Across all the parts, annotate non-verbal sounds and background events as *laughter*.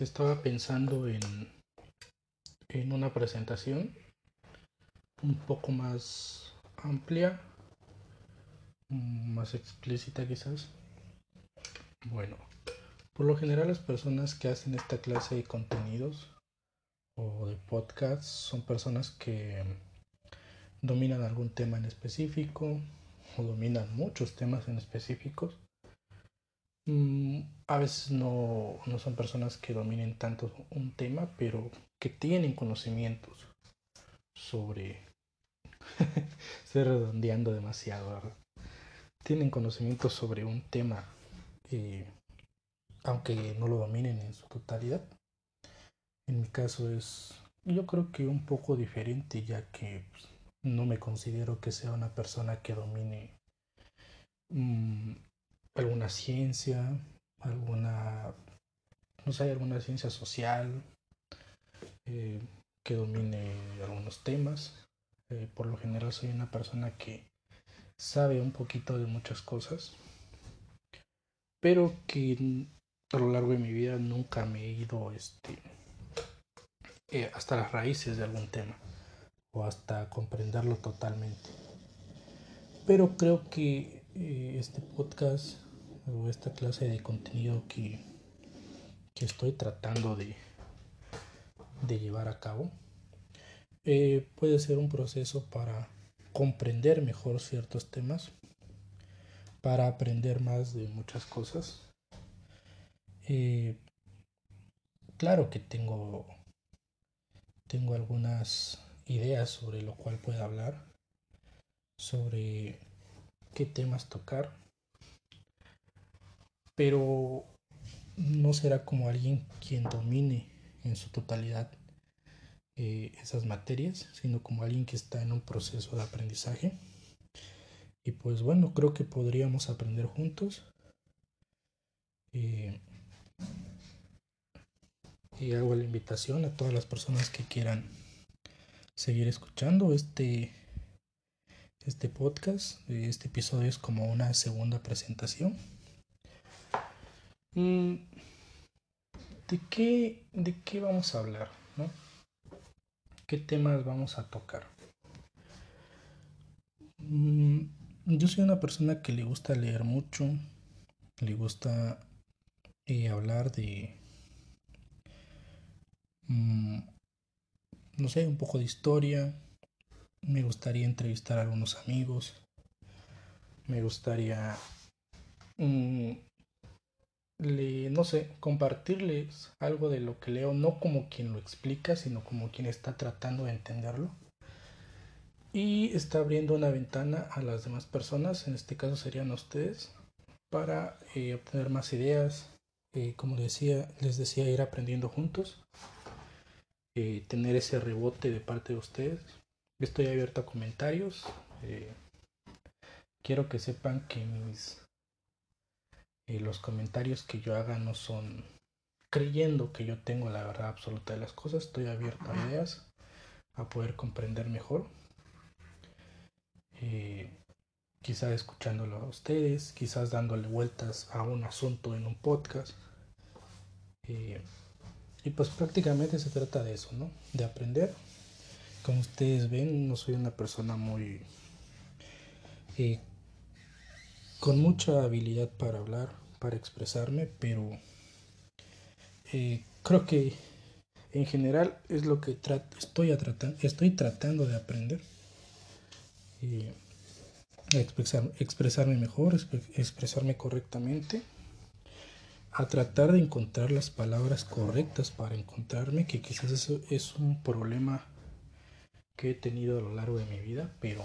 estaba pensando en, en una presentación un poco más amplia, más explícita quizás. Bueno, por lo general las personas que hacen esta clase de contenidos o de podcasts son personas que dominan algún tema en específico o dominan muchos temas en específicos a veces no, no son personas que dominen tanto un tema, pero que tienen conocimientos sobre... *laughs* Estoy redondeando demasiado, Tienen conocimientos sobre un tema, eh, aunque no lo dominen en su totalidad. En mi caso es, yo creo que un poco diferente, ya que pues, no me considero que sea una persona que domine mm, alguna ciencia, alguna, no sé, alguna ciencia social eh, que domine algunos temas. Eh, por lo general soy una persona que sabe un poquito de muchas cosas, pero que a lo largo de mi vida nunca me he ido este, eh, hasta las raíces de algún tema o hasta comprenderlo totalmente. Pero creo que este podcast o esta clase de contenido que, que estoy tratando de, de llevar a cabo eh, puede ser un proceso para comprender mejor ciertos temas, para aprender más de muchas cosas. Eh, claro que tengo, tengo algunas ideas sobre lo cual puedo hablar, sobre qué temas tocar pero no será como alguien quien domine en su totalidad eh, esas materias, sino como alguien que está en un proceso de aprendizaje. Y pues bueno, creo que podríamos aprender juntos. Eh, y hago la invitación a todas las personas que quieran seguir escuchando este, este podcast. Este episodio es como una segunda presentación. Mm, ¿De qué, ¿De qué vamos a hablar? ¿no? ¿Qué temas vamos a tocar? Mm, yo soy una persona que le gusta leer mucho, le gusta eh, hablar de, mm, no sé, un poco de historia. Me gustaría entrevistar a algunos amigos. Me gustaría no sé, compartirles algo de lo que leo, no como quien lo explica, sino como quien está tratando de entenderlo. Y está abriendo una ventana a las demás personas, en este caso serían ustedes, para eh, obtener más ideas, eh, como decía, les decía, ir aprendiendo juntos, eh, tener ese rebote de parte de ustedes. Estoy abierto a comentarios. quiero que sepan que mis y los comentarios que yo haga no son creyendo que yo tengo la verdad absoluta de las cosas, estoy abierto a ideas, a poder comprender mejor. Eh, quizás escuchándolo a ustedes, quizás dándole vueltas a un asunto en un podcast. Eh, y pues prácticamente se trata de eso, ¿no? De aprender. Como ustedes ven, no soy una persona muy... Eh, con mucha habilidad para hablar, para expresarme, pero eh, creo que en general es lo que estoy, estoy tratando de aprender. Eh, expresar, expresarme mejor, expresarme correctamente, a tratar de encontrar las palabras correctas para encontrarme, que quizás eso es un problema que he tenido a lo largo de mi vida, pero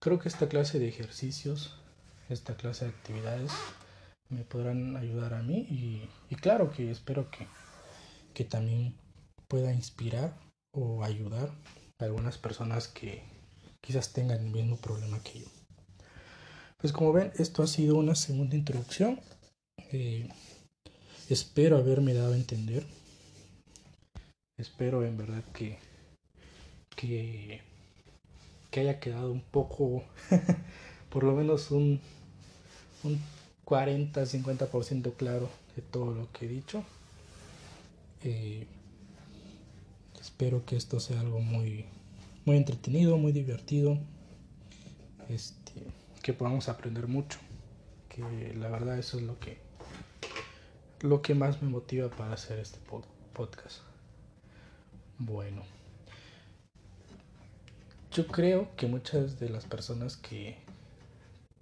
Creo que esta clase de ejercicios, esta clase de actividades me podrán ayudar a mí y, claro que espero que, que, también pueda inspirar o ayudar a algunas personas que quizás tengan el mismo problema que yo. Pues como ven, esto ha sido una segunda introducción. Eh, espero haberme dado a entender. Espero en verdad que, que que haya quedado un poco, *laughs* por lo menos un, un 40-50% claro de todo lo que he dicho. Eh, espero que esto sea algo muy, muy entretenido, muy divertido. Este, que podamos aprender mucho. Que la verdad eso es lo que lo que más me motiva para hacer este podcast. Bueno, yo creo que muchas de las personas que,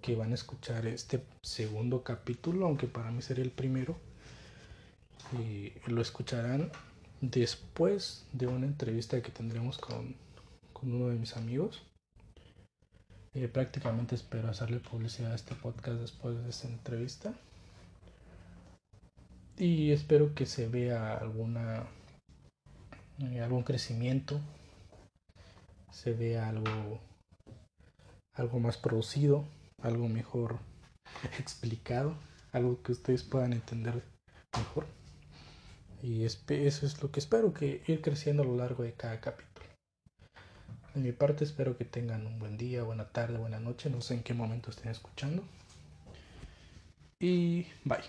que van a escuchar este segundo capítulo, aunque para mí sería el primero, eh, lo escucharán después de una entrevista que tendremos con, con uno de mis amigos. Eh, prácticamente espero hacerle publicidad a este podcast después de esta entrevista. Y espero que se vea alguna eh, algún crecimiento, se vea algo algo más producido, algo mejor explicado, algo que ustedes puedan entender mejor. Y eso es lo que espero, que ir creciendo a lo largo de cada capítulo. De mi parte espero que tengan un buen día, buena tarde, buena noche, no sé en qué momento estén escuchando. Y bye.